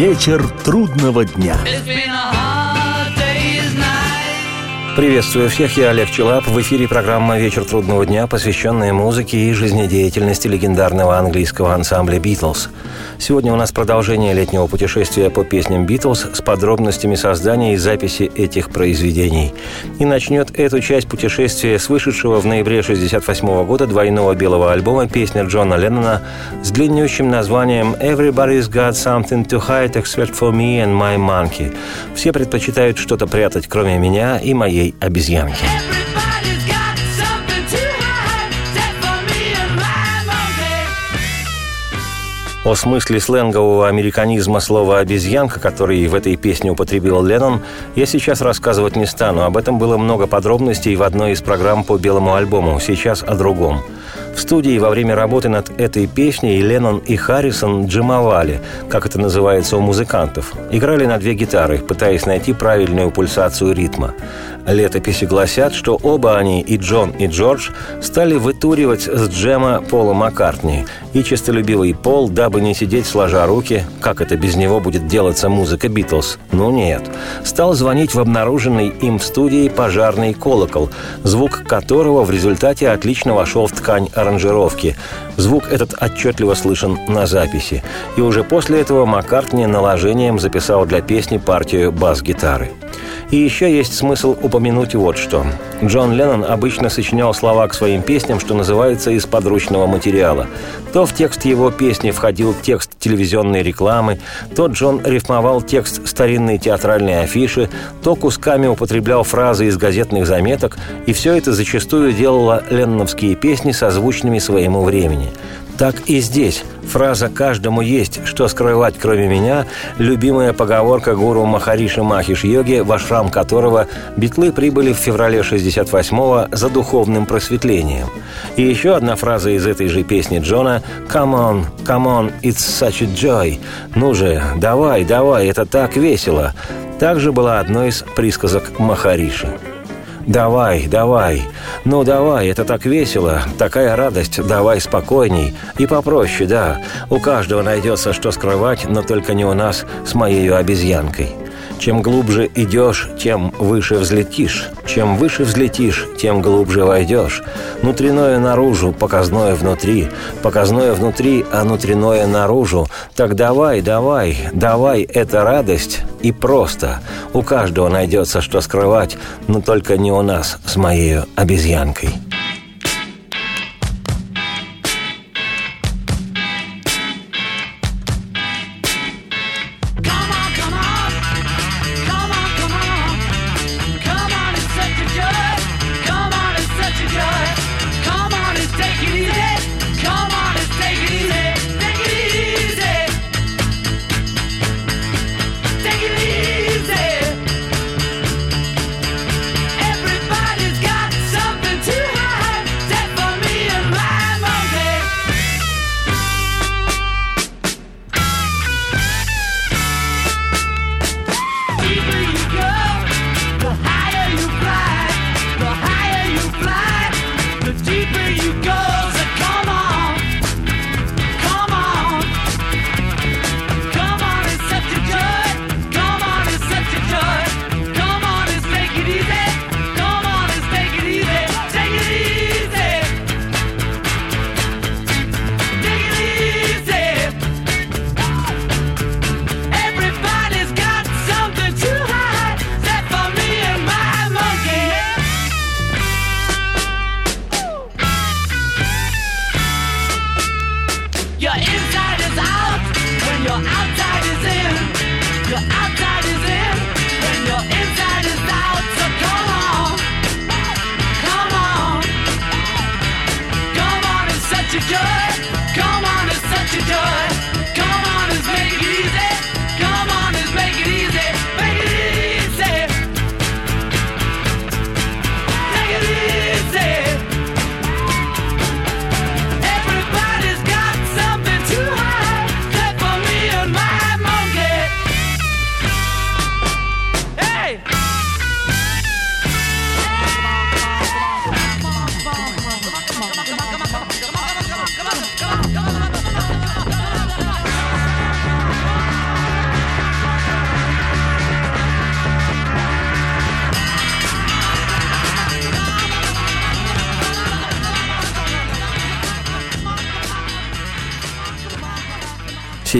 Вечер трудного дня. Приветствую всех, я Олег Челап. В эфире программа «Вечер трудного дня», посвященная музыке и жизнедеятельности легендарного английского ансамбля «Битлз». Сегодня у нас продолжение летнего путешествия по песням «Битлз» с подробностями создания и записи этих произведений. И начнет эту часть путешествия с вышедшего в ноябре 1968 года двойного белого альбома песня Джона Леннона с длиннющим названием «Everybody's got something to hide except for me and my monkey». Все предпочитают что-то прятать, кроме меня и моей обезьянки. О смысле сленгового американизма слова «обезьянка», который в этой песне употребил Леннон, я сейчас рассказывать не стану. Об этом было много подробностей в одной из программ по белому альбому. Сейчас о другом. В студии во время работы над этой песней Леннон и Харрисон джимовали, как это называется у музыкантов. Играли на две гитары, пытаясь найти правильную пульсацию ритма. Летописи гласят, что оба они, и Джон, и Джордж, стали вытуривать с джема Пола Маккартни. И честолюбивый Пол, дабы не сидеть сложа руки, как это без него будет делаться музыка Битлз? Ну нет. Стал звонить в обнаруженный им в студии пожарный колокол, звук которого в результате отлично вошел в ткань аранжировки. Звук этот отчетливо слышен на записи. И уже после этого Маккартни наложением записал для песни партию бас-гитары. И еще есть смысл упомянуть вот что. Джон Леннон обычно сочинял слова к своим песням, что называется, из подручного материала. То в текст его песни входил текст телевизионной рекламы, то Джон рифмовал текст старинной театральной афиши, то кусками употреблял фразы из газетных заметок, и все это зачастую делало ленноновские песни созвучными своему времени. Так и здесь. Фраза «каждому есть, что скрывать, кроме меня» – любимая поговорка гуру Махариши Махиш Йоги, в ашрам которого битлы прибыли в феврале 68-го за духовным просветлением. И еще одна фраза из этой же песни Джона «Come on, come on, it's such a joy» – «Ну же, давай, давай, это так весело» также была одной из присказок Махариши. Давай, давай. Ну, давай, это так весело. Такая радость. Давай спокойней. И попроще, да. У каждого найдется, что скрывать, но только не у нас с моей обезьянкой. Чем глубже идешь, тем выше взлетишь. Чем выше взлетишь, тем глубже войдешь. Внутреннее наружу, показное внутри. Показное внутри, а внутреннее наружу. Так давай, давай, давай, это радость. И просто. У каждого найдется, что скрывать, но только не у нас с моей обезьянкой.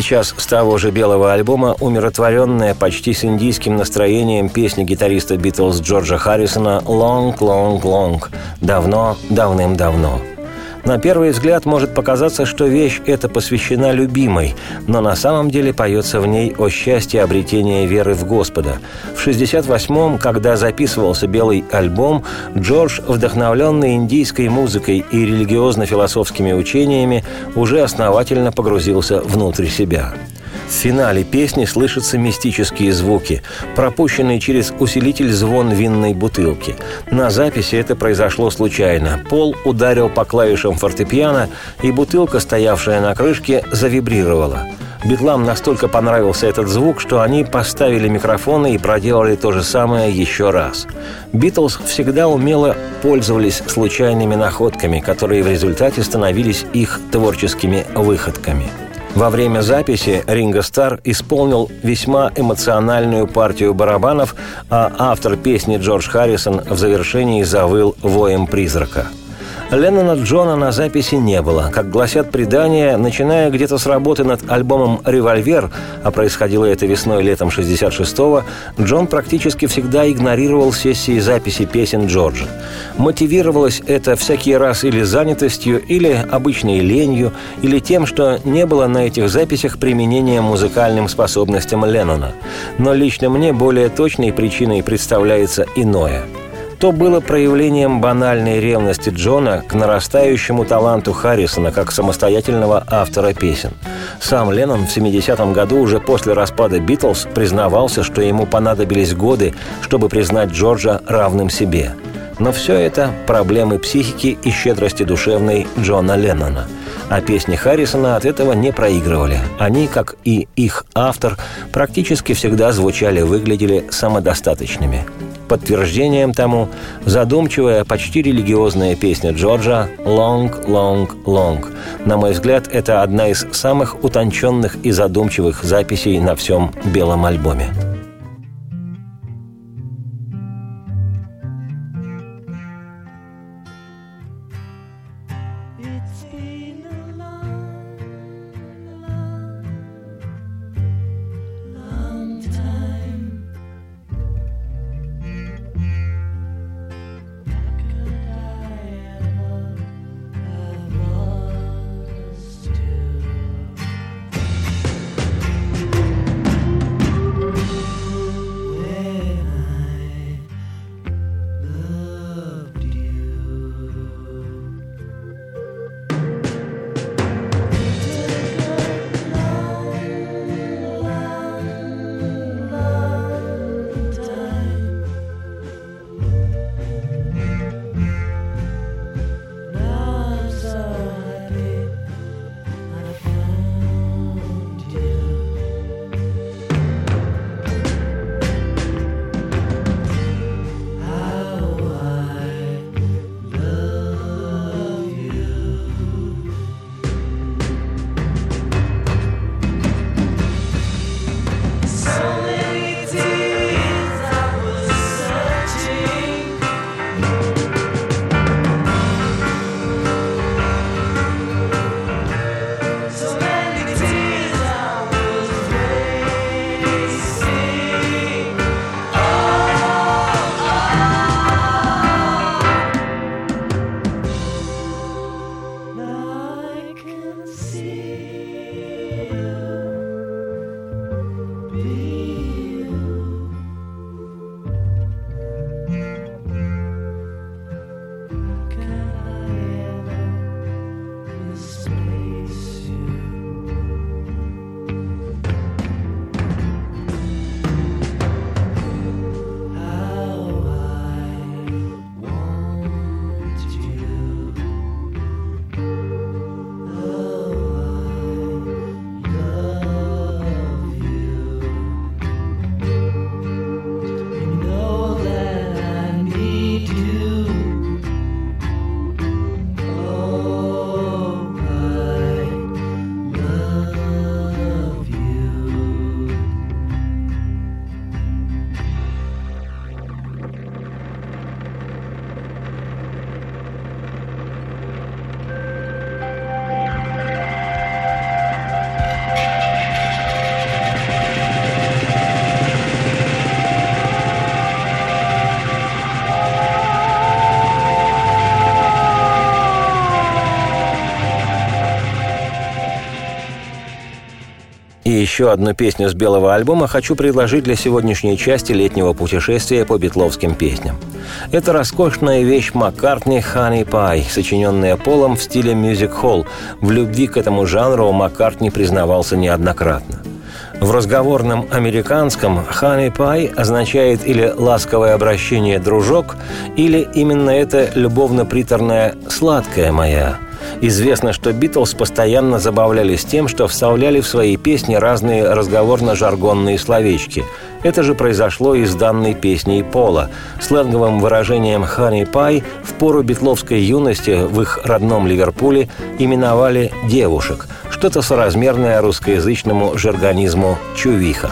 Сейчас с того же белого альбома умиротворенная почти с индийским настроением песня гитариста Битлз Джорджа Харрисона «Long, long, long» – «Давно, давным-давно». На первый взгляд может показаться, что вещь эта посвящена любимой, но на самом деле поется в ней о счастье обретения веры в Господа. В 68-м, когда записывался «Белый альбом», Джордж, вдохновленный индийской музыкой и религиозно-философскими учениями, уже основательно погрузился внутрь себя. В финале песни слышатся мистические звуки, пропущенные через усилитель звон винной бутылки. На записи это произошло случайно. Пол ударил по клавишам фортепиано, и бутылка, стоявшая на крышке, завибрировала. Битлам настолько понравился этот звук, что они поставили микрофоны и проделали то же самое еще раз. Битлз всегда умело пользовались случайными находками, которые в результате становились их творческими выходками – во время записи Ринго Стар исполнил весьма эмоциональную партию барабанов, а автор песни Джордж Харрисон в завершении завыл воем призрака – Леннона Джона на записи не было. Как гласят предания, начиная где-то с работы над альбомом «Револьвер», а происходило это весной-летом 66-го, Джон практически всегда игнорировал сессии записи песен Джорджа. Мотивировалось это всякий раз или занятостью, или обычной ленью, или тем, что не было на этих записях применения музыкальным способностям Леннона. Но лично мне более точной причиной представляется иное – то было проявлением банальной ревности Джона к нарастающему таланту Харрисона как самостоятельного автора песен. Сам Леннон в 70-м году уже после распада «Битлз» признавался, что ему понадобились годы, чтобы признать Джорджа равным себе. Но все это проблемы психики и щедрости душевной Джона Леннона – а песни Харрисона от этого не проигрывали. Они, как и их автор, практически всегда звучали, выглядели самодостаточными. Подтверждением тому задумчивая, почти религиозная песня Джорджа «Long, Long, Long». На мой взгляд, это одна из самых утонченных и задумчивых записей на всем белом альбоме. Еще одну песню с белого альбома хочу предложить для сегодняшней части летнего путешествия по битловским песням. Это роскошная вещь Маккартни «Honey Pie», сочиненная Полом в стиле мюзик-холл. В любви к этому жанру Маккартни признавался неоднократно. В разговорном американском «honey pie» означает или ласковое обращение «дружок», или именно это любовно-приторное «сладкая моя», Известно, что Битлз постоянно забавлялись тем, что вставляли в свои песни разные разговорно-жаргонные словечки. Это же произошло и с данной песней Пола. Сленговым выражением «Honey Pie» в пору битловской юности в их родном Ливерпуле именовали «девушек», что-то соразмерное русскоязычному жаргонизму «чувиха».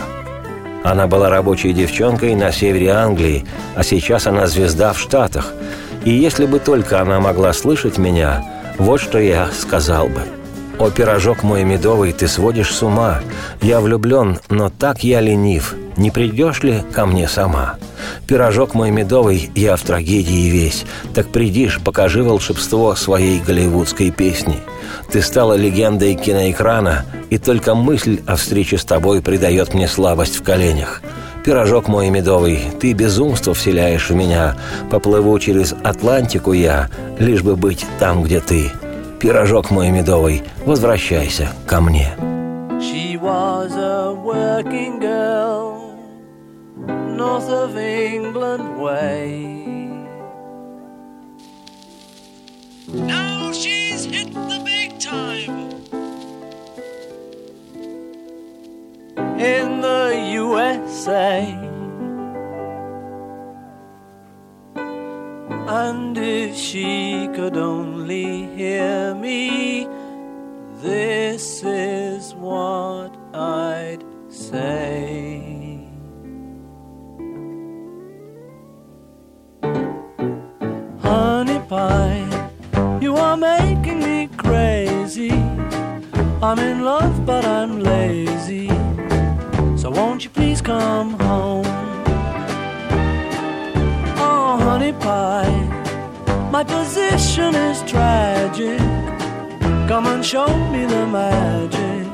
Она была рабочей девчонкой на севере Англии, а сейчас она звезда в Штатах. И если бы только она могла слышать меня, вот что я сказал бы. «О, пирожок мой медовый, ты сводишь с ума. Я влюблен, но так я ленив. Не придешь ли ко мне сама? Пирожок мой медовый, я в трагедии весь. Так придишь, покажи волшебство своей голливудской песни. Ты стала легендой киноэкрана, и только мысль о встрече с тобой придает мне слабость в коленях. Пирожок мой медовый, ты безумство вселяешь в меня. Поплыву через Атлантику я, лишь бы быть там, где ты. Пирожок мой медовый, возвращайся ко мне. She was a working girl, north of England way. Now she's hit the big time. In the USA. And if she could only hear me, this is what I'd say. Honey pie, you are making me crazy. I'm in love, but I'm lazy. So won't you please come home? Oh, honey pie, my position is tragic. Come and show me the magic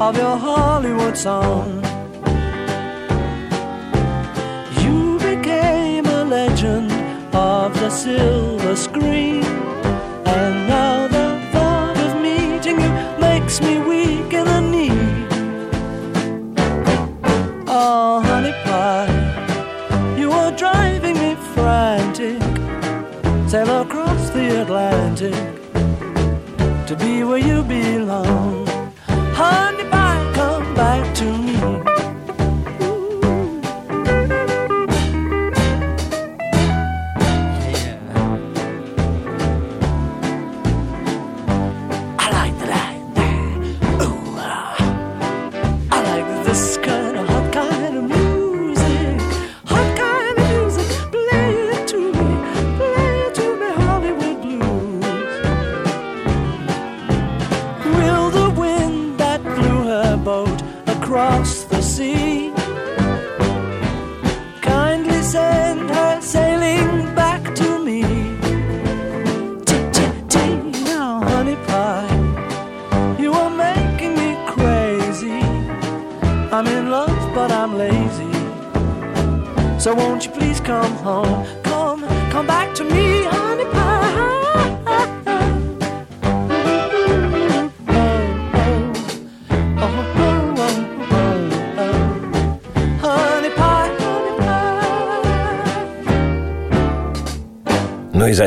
of your Hollywood song. You became a legend of the silver screen, and now the thought of meeting you makes me weak Oh, honey pie, you are driving me frantic. Sail across the Atlantic to be where you belong. Honey pie, come back to me. So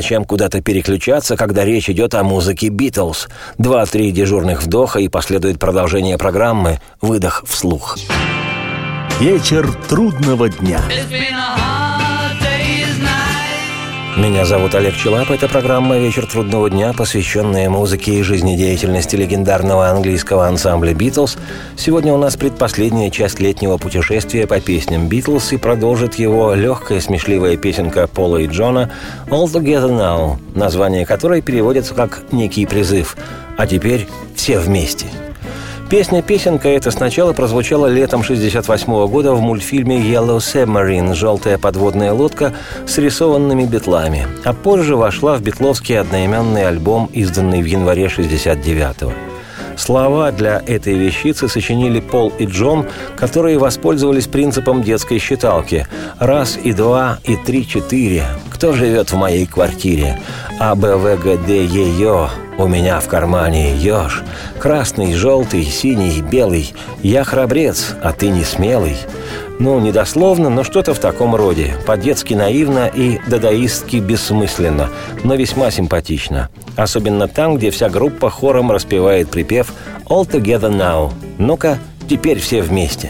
зачем куда-то переключаться, когда речь идет о музыке Битлз? Два-три дежурных вдоха и последует продолжение программы «Выдох вслух». Вечер трудного дня. Меня зовут Олег Челап. Это программа «Вечер трудного дня», посвященная музыке и жизнедеятельности легендарного английского ансамбля «Битлз». Сегодня у нас предпоследняя часть летнего путешествия по песням «Битлз» и продолжит его легкая смешливая песенка Пола и Джона «All Together Now», название которой переводится как «Некий призыв». А теперь все вместе – Песня-песенка эта сначала прозвучала летом 68 года в мультфильме «Yellow Submarine» «Желтая подводная лодка» с рисованными битлами, а позже вошла в битловский одноименный альбом, изданный в январе 69 -го. Слова для этой вещицы сочинили Пол и Джон, которые воспользовались принципом детской считалки. Раз и два и три четыре. Кто живет в моей квартире? А, Б, В, Г, Д, Е, Ё. У меня в кармане еж. Красный, желтый, синий, белый. Я храбрец, а ты не смелый. Ну, недословно, но что-то в таком роде. По-детски наивно и дадаистски бессмысленно, но весьма симпатично. Особенно там, где вся группа хором распевает припев «All together now». Ну-ка, теперь все вместе.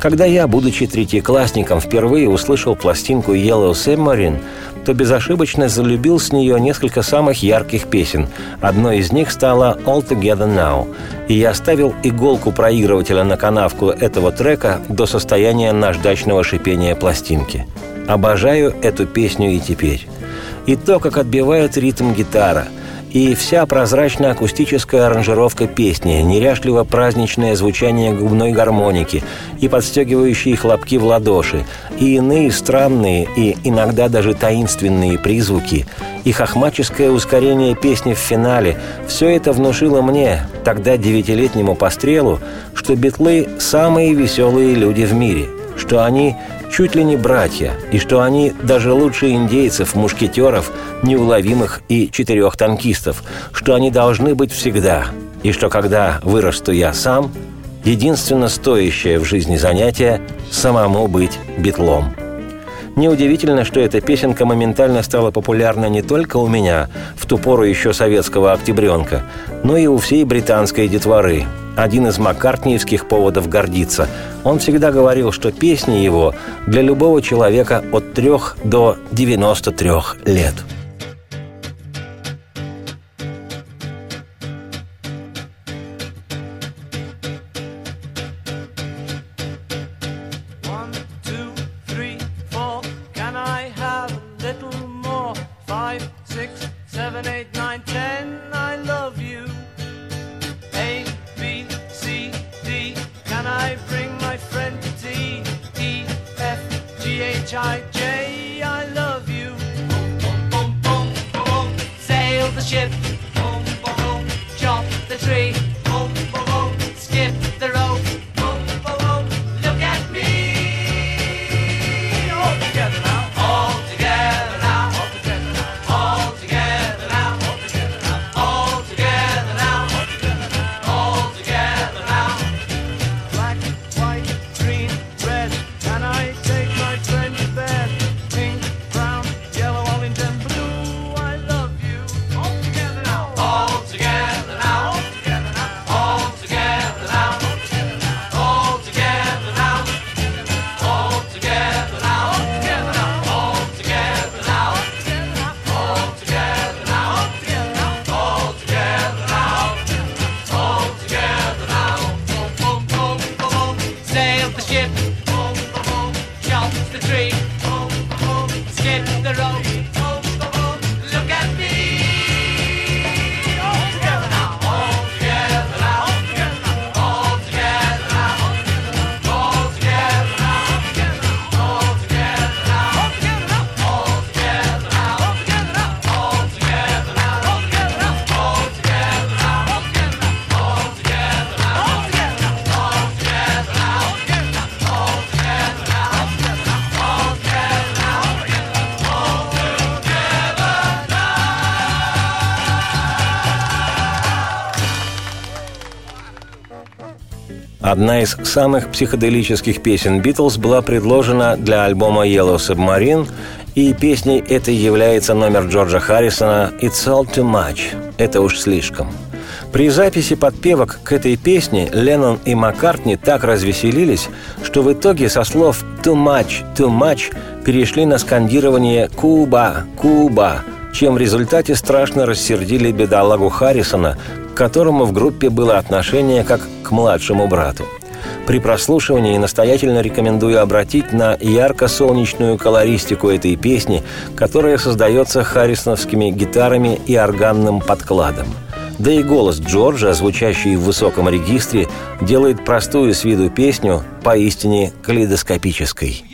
Когда я, будучи третьеклассником, впервые услышал пластинку «Yellow Submarine», то безошибочно залюбил с нее несколько самых ярких песен. Одной из них стала «All Together Now». И я ставил иголку проигрывателя на канавку этого трека до состояния наждачного шипения пластинки. Обожаю эту песню и теперь. И то, как отбивает ритм гитара – и вся прозрачно-акустическая аранжировка песни, неряшливо-праздничное звучание губной гармоники и подстегивающие хлопки в ладоши, и иные странные и иногда даже таинственные призвуки, и хохмаческое ускорение песни в финале – все это внушило мне, тогда девятилетнему пострелу, что битлы – самые веселые люди в мире, что они чуть ли не братья, и что они даже лучше индейцев, мушкетеров, неуловимых и четырех танкистов, что они должны быть всегда, и что когда вырасту я сам, единственно стоящее в жизни занятие – самому быть битлом. Неудивительно, что эта песенка моментально стала популярна не только у меня, в ту пору еще советского октябренка, но и у всей британской детворы. Один из маккартниевских поводов гордиться. Он всегда говорил, что песни его для любого человека от трех до 93 лет. the ship. Одна из самых психоделических песен «Битлз» была предложена для альбома «Yellow Submarine», и песней этой является номер Джорджа Харрисона «It's all too much» – «Это уж слишком». При записи подпевок к этой песне Леннон и Маккартни так развеселились, что в итоге со слов «too much, too much» перешли на скандирование «Куба, Куба», чем в результате страшно рассердили бедолагу Харрисона, к которому в группе было отношение как к младшему брату. При прослушивании настоятельно рекомендую обратить на ярко-солнечную колористику этой песни, которая создается харрисоновскими гитарами и органным подкладом. Да и голос Джорджа, звучащий в высоком регистре, делает простую с виду песню поистине калейдоскопической.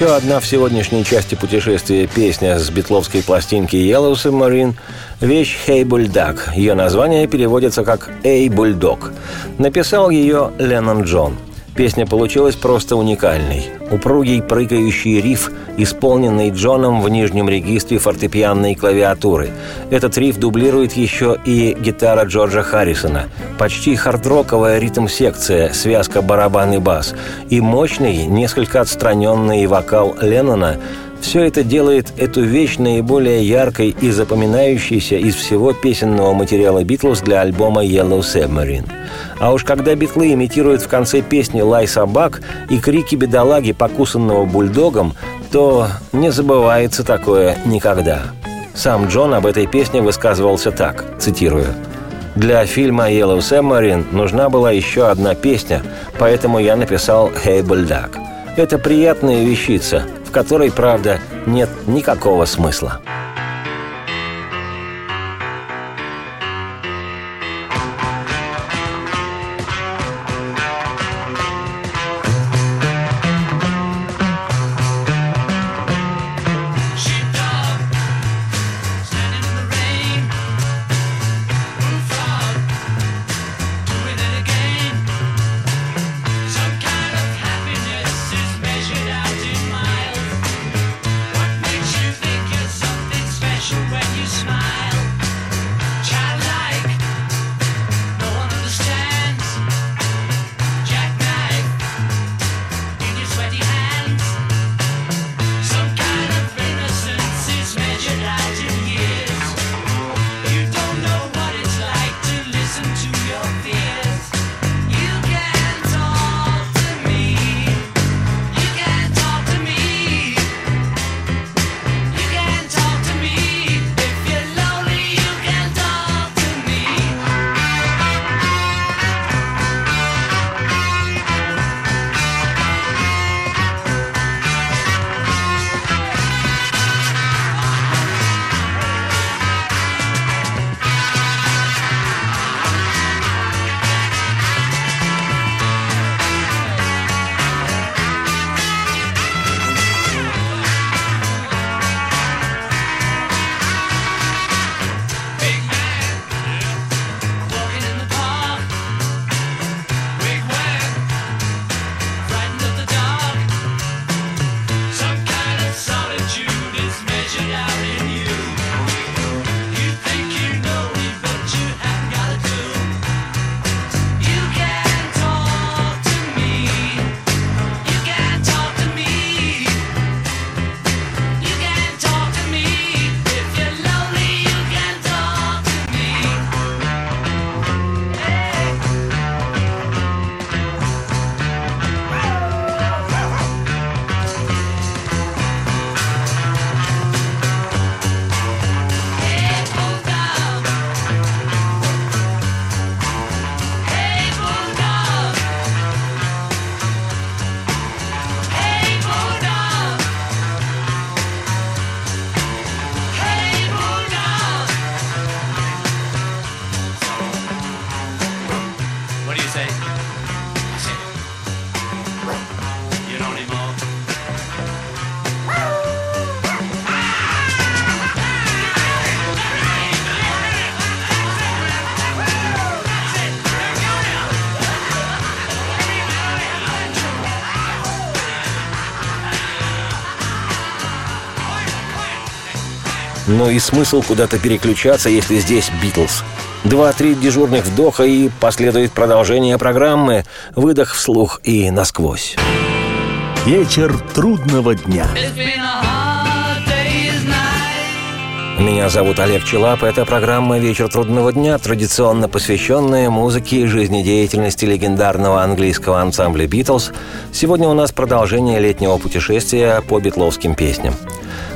Еще одна в сегодняшней части путешествия песня с битловской пластинки Yellow Submarine – вещь «Hey Bulldog». Ее название переводится как «Эй, бульдог». Написал ее Леннон Джон – Песня получилась просто уникальной. Упругий прыгающий риф, исполненный Джоном в нижнем регистре фортепианной клавиатуры. Этот риф дублирует еще и гитара Джорджа Харрисона. Почти хардроковая ритм-секция, связка барабан и бас. И мощный, несколько отстраненный вокал Леннона – все это делает эту вещь наиболее яркой и запоминающейся из всего песенного материала «Битлз» для альбома «Yellow Submarine». А уж когда битлы имитируют в конце песни «Лай собак» и крики бедолаги, покусанного бульдогом, то не забывается такое никогда. Сам Джон об этой песне высказывался так, цитирую. «Для фильма «Yellow Submarine» нужна была еще одна песня, поэтому я написал «Hey Bulldog». Это приятная вещица, в которой, правда, нет никакого смысла. Но и смысл куда-то переключаться, если здесь Битлз. Два-три дежурных вдоха и последует продолжение программы, выдох вслух и насквозь. Вечер трудного дня. Меня зовут Олег Челап. Это программа «Вечер трудного дня», традиционно посвященная музыке и жизнедеятельности легендарного английского ансамбля «Битлз». Сегодня у нас продолжение летнего путешествия по битловским песням.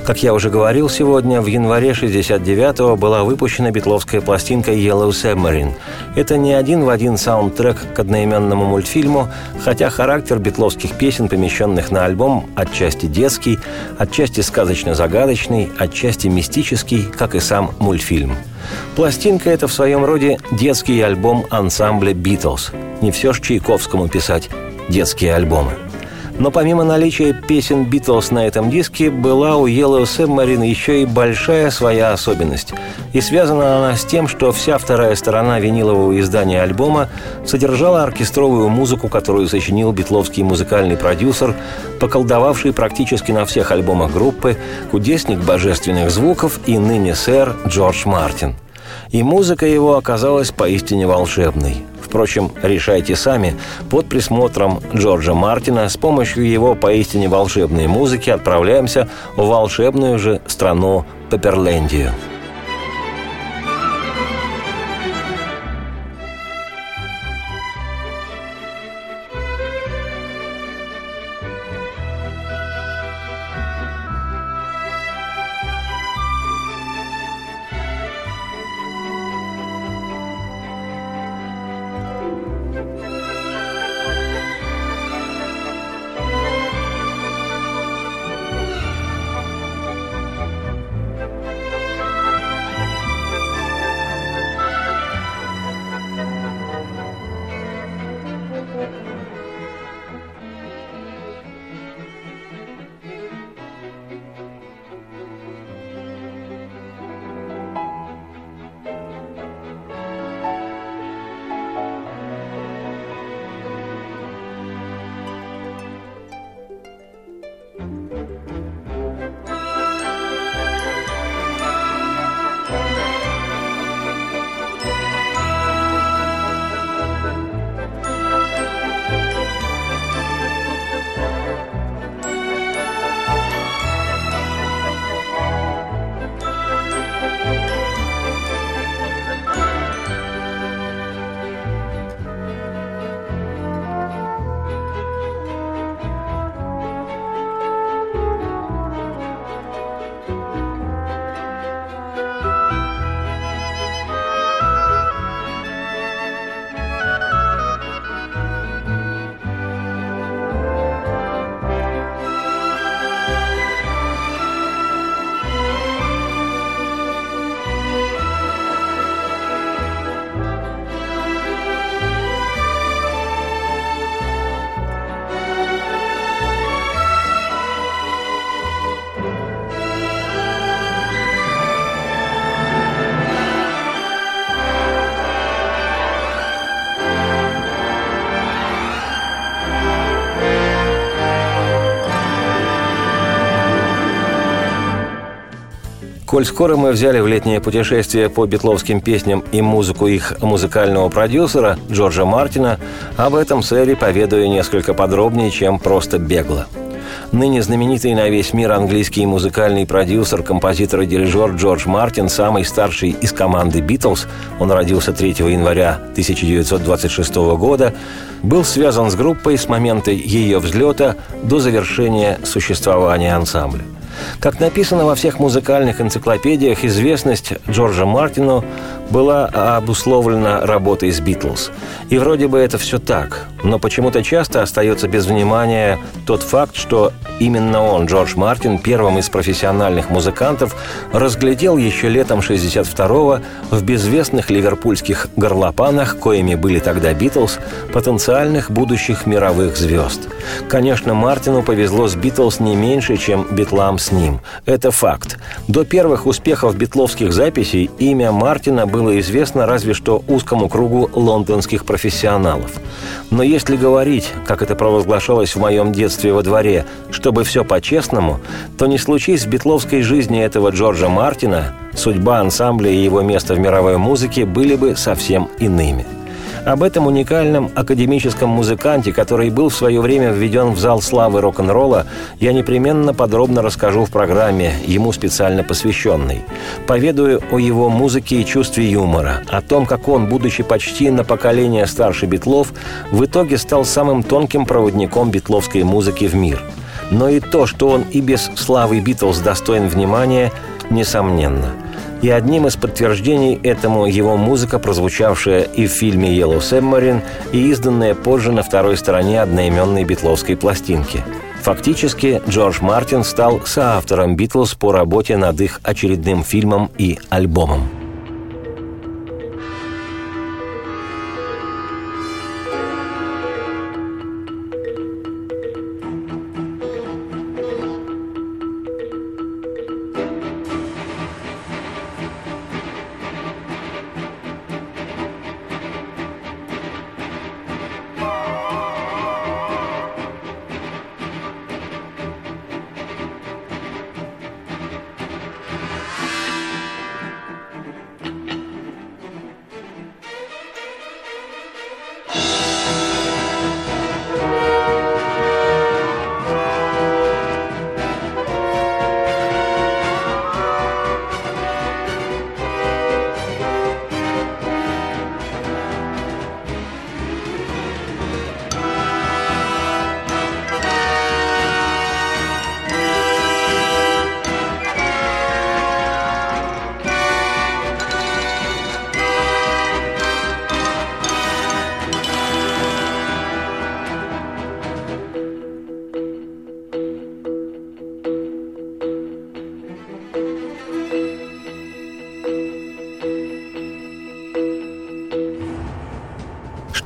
Как я уже говорил сегодня, в январе 69-го была выпущена битловская пластинка «Yellow Submarine». Это не один в один саундтрек к одноименному мультфильму, хотя характер битловских песен, помещенных на альбом, отчасти детский, отчасти сказочно-загадочный, отчасти мистический, как и сам мультфильм. Пластинка – это в своем роде детский альбом ансамбля «Битлз». Не все ж Чайковскому писать детские альбомы – Но помимо наличия песен «Битлз» на этом диске, была у Yellow Submarine еще и большая своя особенность. И связана она с тем, что вся вторая сторона винилового издания альбома содержала оркестровую музыку, которую сочинил битловский музыкальный продюсер, поколдовавший практически на всех альбомах группы, кудесник божественных звуков и ныне сэр Джордж Мартин. И музыка его оказалась поистине волшебной – Впрочем, решайте сами. Под присмотром Джорджа Мартина с помощью его поистине волшебной музыки отправляемся в волшебную же страну Пеперлендию. Коль скоро мы взяли в летнее путешествие по битловским песням и музыку их музыкального продюсера Джорджа Мартина, об этом сэре поведаю несколько подробнее, чем просто бегло. Ныне знаменитый на весь мир английский музыкальный продюсер, композитор и дирижер Джордж Мартин, самый старший из команды «Битлз», он родился 3 января 1926 года, был связан с группой с момента ее взлета до завершения существования ансамбля. Как написано во всех музыкальных энциклопедиях, известность Джорджа Мартину была обусловлена работой с «Битлз». И вроде бы это все так, но почему-то часто остается без внимания тот факт, что именно он, Джордж Мартин, первым из профессиональных музыкантов, разглядел еще летом 62-го в безвестных ливерпульских горлопанах, коими были тогда «Битлз», потенциальных будущих мировых звезд. Конечно, Мартину повезло с «Битлз» не меньше, чем «Битлам» с ним. Это факт. До первых успехов битловских записей имя Мартина было известно разве что узкому кругу лондонских профессионалов. Но если говорить, как это провозглашалось в моем детстве во дворе, чтобы все по-честному, то не случись в битловской жизни этого Джорджа Мартина, судьба ансамбля и его место в мировой музыке были бы совсем иными – об этом уникальном академическом музыканте, который был в свое время введен в зал славы рок-н-ролла, я непременно подробно расскажу в программе, ему специально посвященной. Поведаю о его музыке и чувстве юмора, о том, как он, будучи почти на поколение старше Битлов, в итоге стал самым тонким проводником битловской музыки в мир. Но и то, что он и без славы Битлз достоин внимания, несомненно – и одним из подтверждений этому его музыка, прозвучавшая и в фильме «Yellow Submarine», и изданная позже на второй стороне одноименной битловской пластинки. Фактически, Джордж Мартин стал соавтором «Битлз» по работе над их очередным фильмом и альбомом.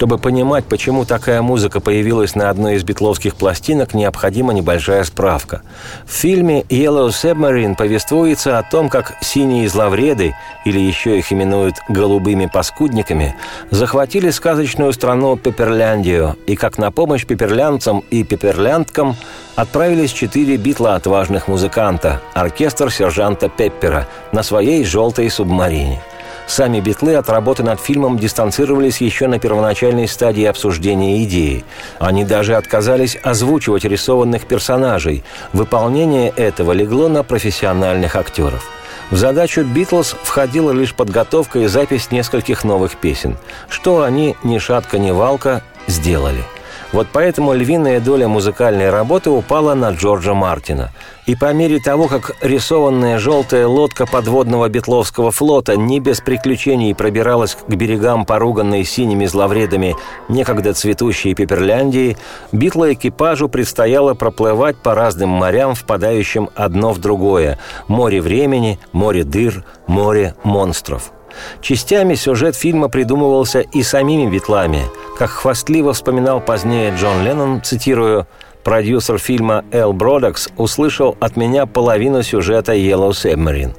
Чтобы понимать, почему такая музыка появилась на одной из битловских пластинок, необходима небольшая справка. В фильме «Yellow Submarine» повествуется о том, как синие зловреды, или еще их именуют «голубыми паскудниками», захватили сказочную страну Пеперляндию, и как на помощь пеперлянцам и пеперлянткам отправились четыре битла отважных музыканта, оркестр сержанта Пеппера, на своей «желтой субмарине». Сами битлы от работы над фильмом дистанцировались еще на первоначальной стадии обсуждения идеи. Они даже отказались озвучивать рисованных персонажей. Выполнение этого легло на профессиональных актеров. В задачу «Битлз» входила лишь подготовка и запись нескольких новых песен, что они, ни шатка, ни валка, сделали – вот поэтому львиная доля музыкальной работы упала на Джорджа Мартина. И по мере того, как рисованная желтая лодка подводного Бетловского флота не без приключений пробиралась к берегам поруганной синими зловредами некогда цветущей Пеперляндии, битла экипажу предстояло проплывать по разным морям, впадающим одно в другое – море времени, море дыр, море монстров – Частями сюжет фильма придумывался и самими битлами. Как хвастливо вспоминал позднее Джон Леннон, цитирую, Продюсер фильма Эл Бродокс услышал от меня половину сюжета Yellow Submarine.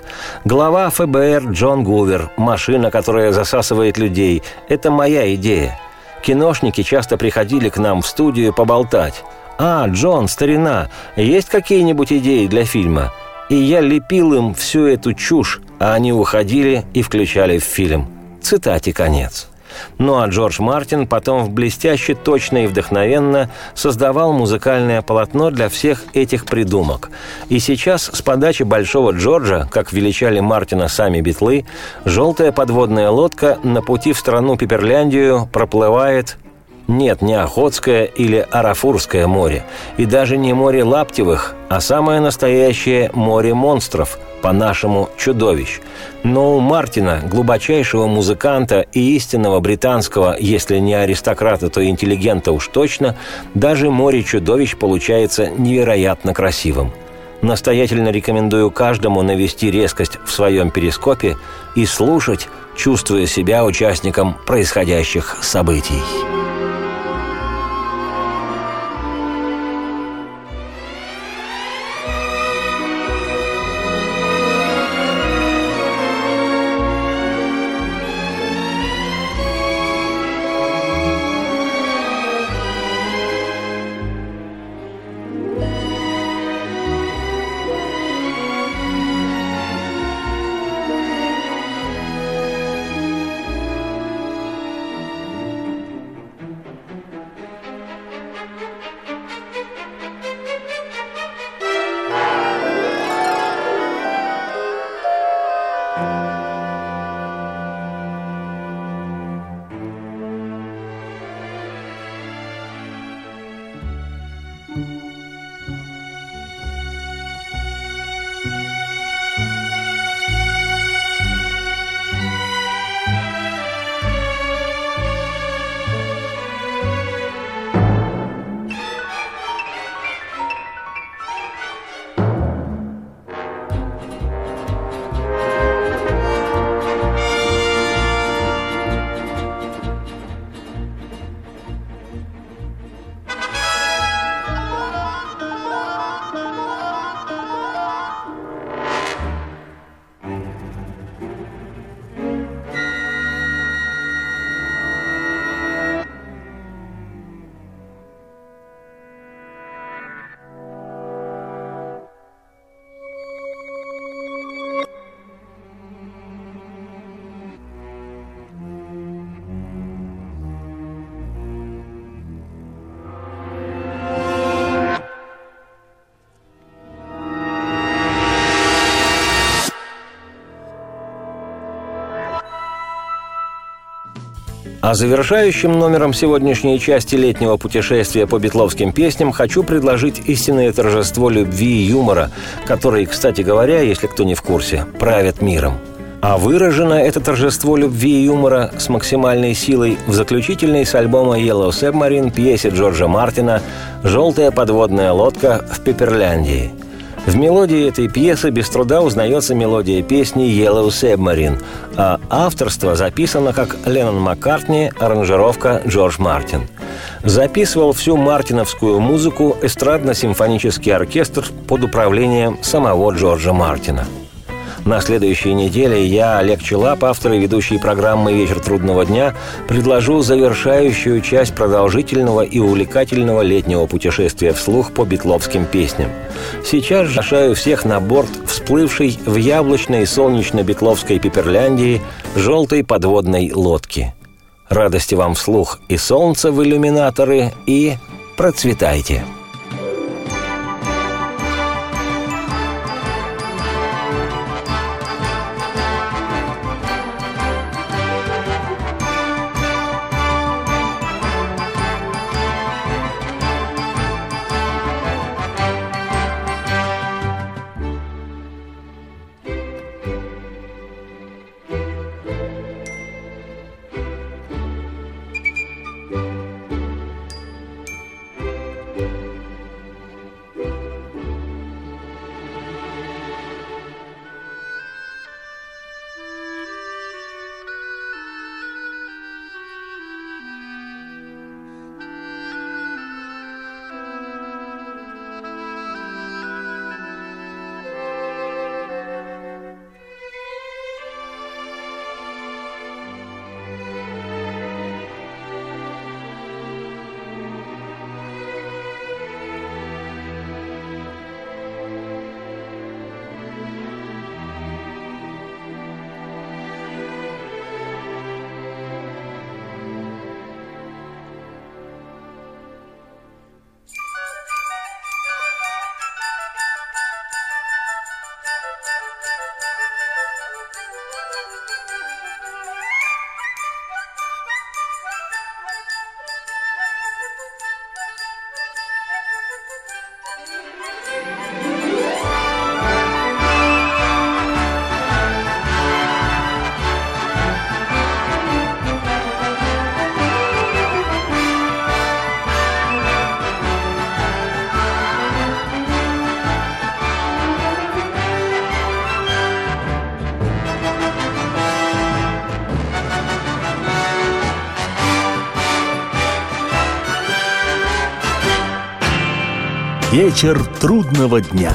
Глава ФБР Джон Гувер, машина, которая засасывает людей, это моя идея. Киношники часто приходили к нам в студию поболтать. «А, Джон, старина, есть какие-нибудь идеи для фильма?» И я лепил им всю эту чушь, а они уходили и включали в фильм. Цитате конец. Ну а Джордж Мартин потом в блестяще, точно и вдохновенно создавал музыкальное полотно для всех этих придумок. И сейчас с подачи Большого Джорджа, как величали Мартина сами битлы, желтая подводная лодка на пути в страну Пеперляндию проплывает нет, не Охотское или Арафурское море, и даже не море Лаптевых, а самое настоящее море монстров, по-нашему чудовищ. Но у Мартина, глубочайшего музыканта и истинного британского, если не аристократа, то интеллигента уж точно, даже море чудовищ получается невероятно красивым. Настоятельно рекомендую каждому навести резкость в своем перископе и слушать, чувствуя себя участником происходящих событий. А завершающим номером сегодняшней части летнего путешествия по битловским песням хочу предложить истинное торжество любви и юмора, которые, кстати говоря, если кто не в курсе, правят миром. А выражено это торжество любви и юмора с максимальной силой в заключительной с альбома Yellow Submarine пьесе Джорджа Мартина «Желтая подводная лодка в Пеперляндии». В мелодии этой пьесы без труда узнается мелодия песни «Yellow Submarine», а авторство записано как Леннон Маккартни, аранжировка Джордж Мартин. Записывал всю мартиновскую музыку эстрадно-симфонический оркестр под управлением самого Джорджа Мартина – на следующей неделе я, Олег Челап, автор и ведущий программы «Вечер трудного дня», предложу завершающую часть продолжительного и увлекательного летнего путешествия вслух по битловским песням. Сейчас же всех на борт всплывшей в яблочной солнечно-битловской Пиперляндии желтой подводной лодки. Радости вам вслух и солнца в иллюминаторы, и процветайте! Вечер трудного дня.